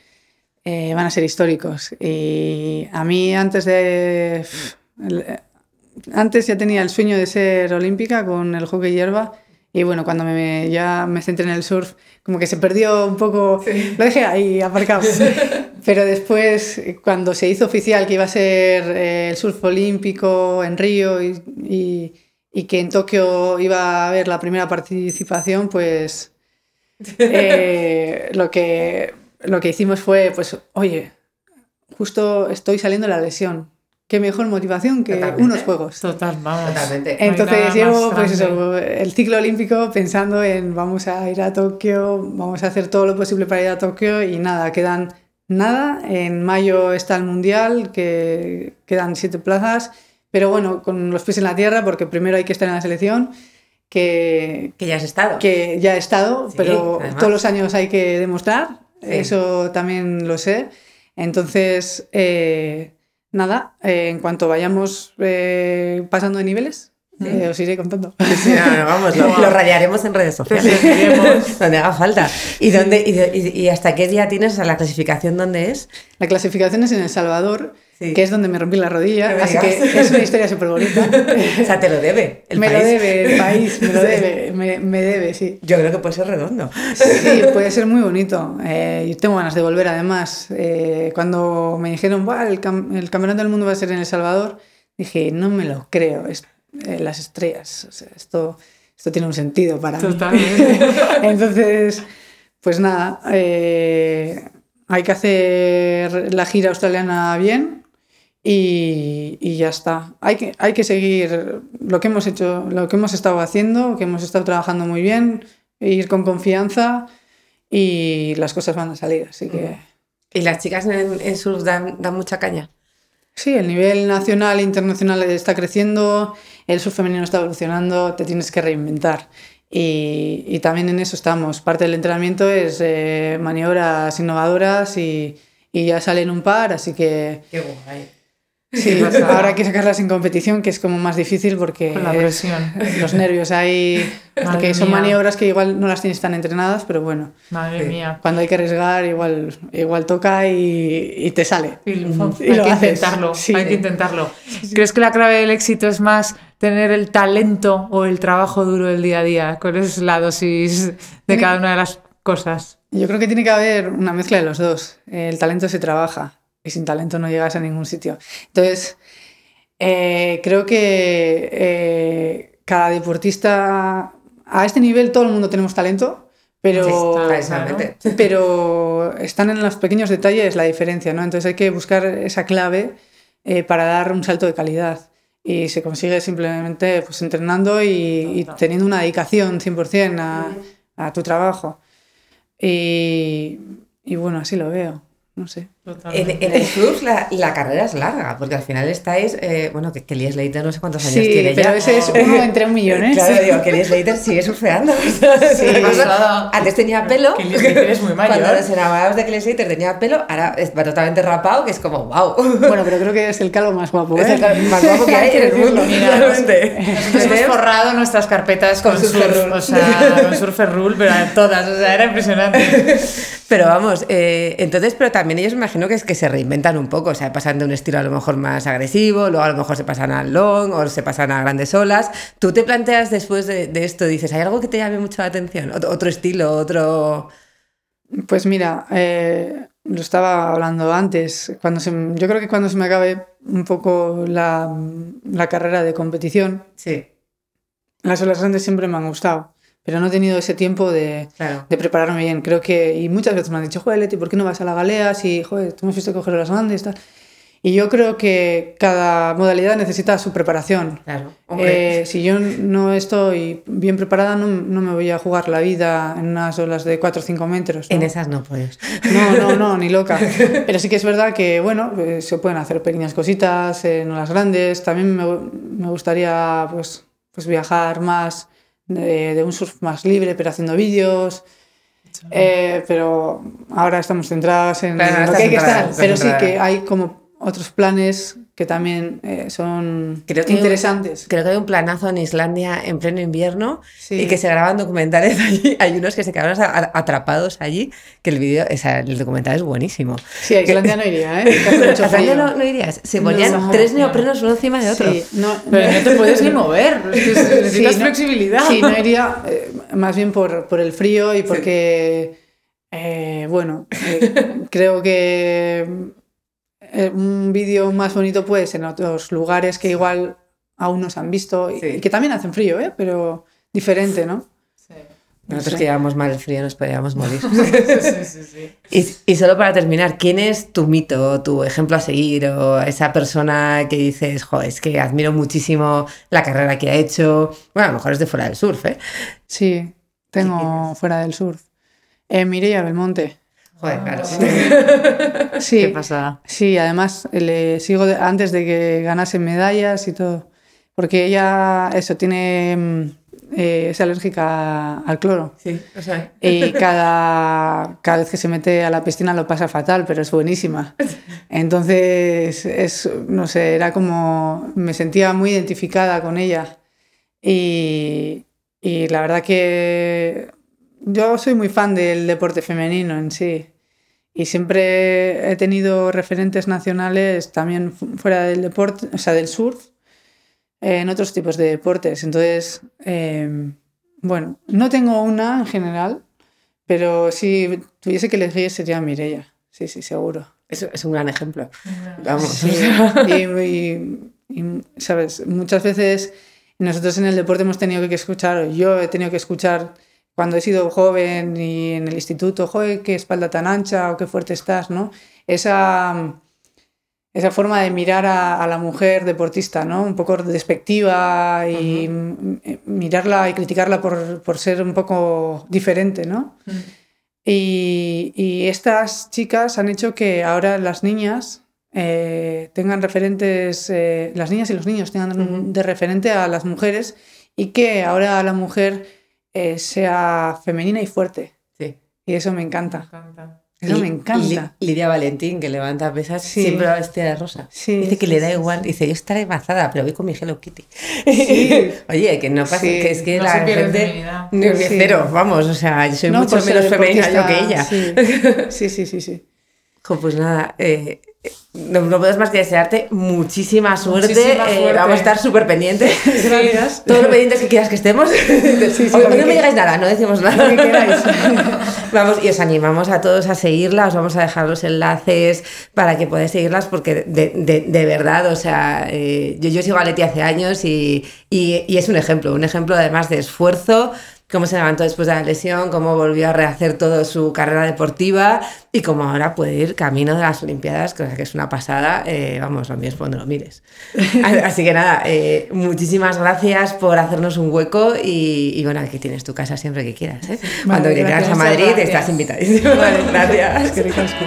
Speaker 2: eh, van a ser históricos. Y a mí antes de... el- antes ya tenía el sueño de ser olímpica con el hockey hierba y bueno, cuando me, ya me centré en el surf, como que se perdió un poco, lo dejé ahí aparcado. Pero después, cuando se hizo oficial que iba a ser eh, el surf olímpico en Río y, y- y que en Tokio iba a haber la primera participación, pues eh, lo, que, lo que hicimos fue, pues, oye, justo estoy saliendo de la lesión. Qué mejor motivación que
Speaker 4: Totalmente.
Speaker 2: unos juegos.
Speaker 3: Total, vamos.
Speaker 4: Totalmente.
Speaker 2: Entonces llevo pues eso, el ciclo olímpico pensando en vamos a ir a Tokio, vamos a hacer todo lo posible para ir a Tokio y nada, quedan nada. En mayo está el Mundial, que quedan siete plazas, pero bueno, con los pies en la tierra porque primero hay que estar en la selección, que,
Speaker 4: Que ya has estado.
Speaker 2: que ya he estado,
Speaker 4: Sí,
Speaker 2: pero
Speaker 4: además.
Speaker 2: todos los años hay que demostrar,
Speaker 4: Sí.
Speaker 2: eso también lo sé. Entonces, eh, nada, eh, en cuanto vayamos eh, pasando de niveles, eh, os iré contando.
Speaker 4: Sí, no, vamos, lo, lo radiaremos en redes sociales.
Speaker 3: seguiremos.
Speaker 4: donde haga falta. ¿Y, dónde, y, de- y- y hasta qué día tienes a la clasificación dónde es?
Speaker 2: La clasificación es en El Salvador,
Speaker 4: Sí.
Speaker 2: que es donde me rompí la rodilla, así
Speaker 4: digas.
Speaker 2: que es una historia súper bonita.
Speaker 4: O sea, te lo debe. El
Speaker 2: me
Speaker 4: país.
Speaker 2: lo debe el país, me lo debe, me, me debe, sí.
Speaker 4: Yo creo que puede ser redondo.
Speaker 2: Sí, puede ser muy bonito. Eh, yo tengo ganas de volver, además. Eh, cuando me dijeron, "Buah, el, cam- el campeonato del mundo va a ser en El Salvador, dije, no me lo creo. Es, eh, las estrellas, o sea, esto, esto tiene un sentido para mí.
Speaker 3: Totalmente.
Speaker 2: Entonces, pues nada, eh, hay que hacer la gira australiana bien y, y ya está. Hay que, hay que seguir lo que hemos hecho, lo que hemos estado haciendo, que hemos estado trabajando muy bien, ir con confianza y las cosas van a salir. Así que
Speaker 4: ¿Y las chicas en, en surf dan, dan mucha caña?
Speaker 2: sí, el nivel nacional e internacional está creciendo, el surf femenino está evolucionando, te tienes que reinventar. Y, y también en eso estamos. Parte del entrenamiento es eh, maniobras innovadoras y, y ya salen un par, así que
Speaker 4: Qué guay.
Speaker 2: Sí, ahora hay que sacarlas en competición, que es como más difícil porque
Speaker 3: Con la
Speaker 2: es-
Speaker 3: presión.
Speaker 2: los nervios
Speaker 3: Madre
Speaker 2: porque son
Speaker 3: mía.
Speaker 2: maniobras que igual no las tienes tan entrenadas, pero bueno,
Speaker 3: Madre mía.
Speaker 2: cuando hay que arriesgar igual, igual toca y, y te sale.
Speaker 3: Y lo-
Speaker 2: Y
Speaker 3: hay
Speaker 2: lo
Speaker 3: que
Speaker 2: haces.
Speaker 3: intentarlo,
Speaker 2: Sí.
Speaker 3: hay que intentarlo. ¿Crees que la clave del éxito es más tener el talento o el trabajo duro del día a día? ¿Cuál es la dosis de cada una de las cosas?
Speaker 2: Yo creo que tiene que haber una mezcla de los dos. El talento se trabaja y sin talento no llegas a ningún sitio. Entonces, eh, creo que eh, cada deportista, a este nivel todo el mundo tenemos talento, pero,
Speaker 3: Sí,
Speaker 2: pero están en los pequeños detalles la diferencia, ¿no? Entonces hay que buscar esa clave eh, para dar un salto de calidad. Y se consigue simplemente pues, entrenando y, y teniendo una dedicación 100% a, a tu trabajo. Y, y bueno, así lo veo. No sé.
Speaker 4: En, en el surf la, la carrera es larga, porque al final estáis, eh, bueno, que Kelly Slater no sé cuántos años
Speaker 2: Sí,
Speaker 4: tiene
Speaker 2: pero
Speaker 4: ya.
Speaker 2: ese es uno entre un millón, ¿eh?
Speaker 4: Claro, digo, Kelly Slater sigue surfeando. Sí. Antes tenía pelo.
Speaker 3: Kelly Slater es muy mayor.
Speaker 4: Cuando nos enamorábamos de Kelly Slater tenía pelo, ahora va totalmente rapado, que es como, wow.
Speaker 2: Bueno, pero creo que es el calvo más guapo,
Speaker 4: Es
Speaker 2: ¿eh?
Speaker 4: el cal- más guapo que hay en el mundo.
Speaker 3: Mira,
Speaker 4: realmente.
Speaker 3: Nosotros hemos forrado nuestras carpetas con,
Speaker 4: Con Surfer
Speaker 3: surf,
Speaker 4: Rule.
Speaker 3: o sea, con Surfer Rule, pero todas, o sea, era impresionante.
Speaker 4: Pero vamos, eh, entonces, pero también ellos me imagino que es que se reinventan un poco, o sea, pasan de un estilo a lo mejor más agresivo, luego a lo mejor se pasan al long o se pasan a grandes olas. ¿Tú te planteas después de, de esto, dices, ¿hay algo que te llame mucho la atención? Ot- Otro estilo, otro...
Speaker 2: Pues mira, eh, lo estaba hablando antes. Cuando se, yo creo que cuando se me acabe un poco la, la carrera de competición,
Speaker 4: Sí,
Speaker 2: las olas grandes siempre me han gustado, pero no he tenido ese tiempo de,
Speaker 4: claro.
Speaker 2: de prepararme bien. Creo que, y muchas veces me han dicho, joder, Leti, ¿por qué no vas a la galea? Si, joder, tú me fuiste a coger olas grandes, tal. Y yo creo que cada modalidad necesita su preparación.
Speaker 4: Claro.
Speaker 2: Eh, si yo no estoy bien preparada, no, no me voy a jugar la vida en unas olas de 4 o 5 metros. ¿no?
Speaker 4: En esas no puedes.
Speaker 2: No, no, no, ni loca. Pero sí que es verdad que, bueno, eh, se pueden hacer pequeñas cositas en olas grandes. También me, me gustaría, pues, pues viajar más de, de un surf más libre, pero haciendo vídeos. Eh, pero ahora estamos centradas en
Speaker 4: Claro,
Speaker 2: lo que hay que estar. Pero sí que hay como otros planes que también eh, son
Speaker 4: Creo que-
Speaker 2: interesantes.
Speaker 4: Creo que hay un planazo en Islandia en pleno invierno
Speaker 2: Sí.
Speaker 4: y que se graban documentales allí. Hay unos que se quedaron atrapados allí, que el vídeo, o sea, el documental es buenísimo.
Speaker 2: Sí, a Islandia no iría, ¿eh? Que hace mucho
Speaker 4: ¿A Islandia no, no irías? Se ponían
Speaker 2: No.
Speaker 4: tres neoprenos uno encima de otro.
Speaker 2: Sí, no,
Speaker 3: Pero no te puedes ni mover. Es que necesitas
Speaker 2: Sí,
Speaker 3: flexibilidad.
Speaker 2: Sí, no iría eh, más bien por, por el frío y porque, eh, bueno, eh, creo que un vídeo más bonito puede ser en otros lugares que igual aún no se han visto y,
Speaker 4: Sí.
Speaker 2: y que también hacen frío, ¿eh? pero diferente, ¿no?
Speaker 4: Nosotros
Speaker 2: Sí.
Speaker 4: que llevamos mal el frío nos podríamos morir.
Speaker 3: Sí, sí, sí.
Speaker 4: Y, y solo para terminar, ¿quién es tu mito, tu ejemplo a seguir o esa persona que dices, jo, es que admiro muchísimo la carrera que ha hecho? Bueno, a lo mejor es de fuera del surf, ¿eh?
Speaker 2: Sí, tengo fuera del surf. Eh, Mireia Belmonte.
Speaker 4: Joder, claro.
Speaker 2: Sí,
Speaker 3: ¿Qué pasa?
Speaker 2: Sí, además le sigo de- antes de que ganase medallas y todo. Porque ella, eso, tiene. mm, eh, es alérgica al cloro.
Speaker 4: Sí, o sea,
Speaker 2: Y cada, cada vez que se mete a la piscina lo pasa fatal, pero es buenísima. Entonces, es, no sé, era como. Me sentía muy identificada con ella. Y, y la verdad que yo soy muy fan del deporte femenino en sí. Y siempre he tenido referentes nacionales también fu- fuera del deporte, o sea, del surf, eh, en otros tipos de deportes. Entonces, eh, bueno, no tengo una en general, pero si tuviese que elegir sería Mireia. Sí, sí, seguro.
Speaker 4: es, es un gran ejemplo. Vamos.
Speaker 2: Sí, y, y- y, ¿sabes? Muchas veces nosotros en el deporte hemos tenido que escuchar, o yo he tenido que escuchar cuando he sido joven y en el instituto, joder, qué espalda tan ancha o qué fuerte estás, ¿no? Esa, esa forma de mirar a, a la mujer deportista, ¿no? Un poco despectiva y mirarla y criticarla por, por ser un poco diferente, ¿no? Y, y estas chicas han hecho que ahora las niñas eh, tengan referentes, eh, las niñas y los niños tengan de referente a las mujeres y que ahora la mujer eh, sea femenina y fuerte.
Speaker 4: Sí.
Speaker 2: Y eso me encanta.
Speaker 3: encanta.
Speaker 2: Eso me encanta.
Speaker 4: Li- Lidia Valentín, que levanta pesas,
Speaker 2: Sí.
Speaker 4: siempre va vestida de rosa.
Speaker 2: Sí,
Speaker 4: Dice que
Speaker 2: sí,
Speaker 4: le da igual.
Speaker 2: sí.
Speaker 4: Dice, yo estaré embarazada, pero voy con mi Hello Kitty.
Speaker 2: Sí.
Speaker 4: Oye, que no pasa,
Speaker 2: Sí.
Speaker 4: que es que
Speaker 3: No
Speaker 4: la gente...
Speaker 2: Sí.
Speaker 4: cero, vamos, o sea, yo soy
Speaker 2: No,
Speaker 4: mucho menos femenina yo que ella.
Speaker 2: Sí, sí, sí, sí.
Speaker 4: Jo, pues nada, eh, no, no puedo más que desearte muchísima suerte.
Speaker 3: Muchísima
Speaker 4: eh, vamos a estar súper pendientes.
Speaker 2: Gracias.
Speaker 4: Todos los pendientes que quieras que estemos.
Speaker 2: sí,
Speaker 4: Hoy no me digáis nada, no decimos nada.
Speaker 2: Que.
Speaker 4: Vamos, y os animamos a todos a seguirla, os vamos a dejar los enlaces para que podáis seguirlas, porque de, de- de verdad, o sea, eh, yo, yo sigo a Leti hace años y, y- y es un ejemplo, un ejemplo además de esfuerzo, cómo se levantó después de la lesión, cómo volvió a rehacer toda su carrera deportiva y cómo ahora puede ir camino de las Olimpiadas, cosa que es una pasada, eh, vamos, lo mío es cuando lo mires. Así que nada, eh, muchísimas gracias por hacernos un hueco y, y bueno, aquí tienes tu casa siempre que quieras, ¿eh? Cuando
Speaker 2: Vale,
Speaker 4: quieras a
Speaker 2: gracias.
Speaker 4: Madrid
Speaker 3: Muchas
Speaker 4: estás
Speaker 3: gracias.
Speaker 4: invitadísimo. gracias.
Speaker 2: Qué ricasco.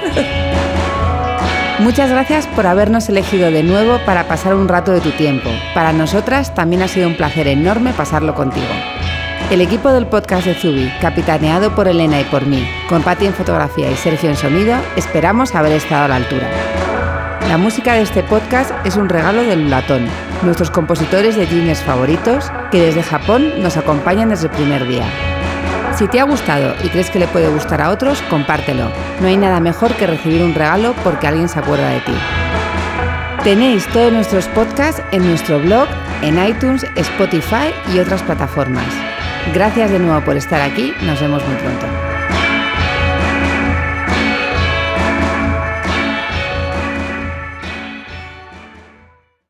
Speaker 1: Muchas gracias por habernos elegido de nuevo para pasar un rato de tu tiempo. Para nosotras también ha sido un placer enorme pasarlo contigo. El equipo del podcast de Zubi, capitaneado por Elena y por mí, con Pati en fotografía y Sergio en sonido, esperamos haber estado a la altura. La música de este podcast es un regalo del Latón, nuestros compositores de jeans favoritos, que desde Japón nos acompañan desde el primer día. Si te ha gustado y crees que le puede gustar a otros, compártelo. No hay nada mejor que recibir un regalo porque alguien se acuerda de ti. Tenéis todos nuestros podcasts en nuestro blog, en iTunes, Spotify y otras plataformas. Gracias de nuevo por estar aquí, nos vemos muy pronto.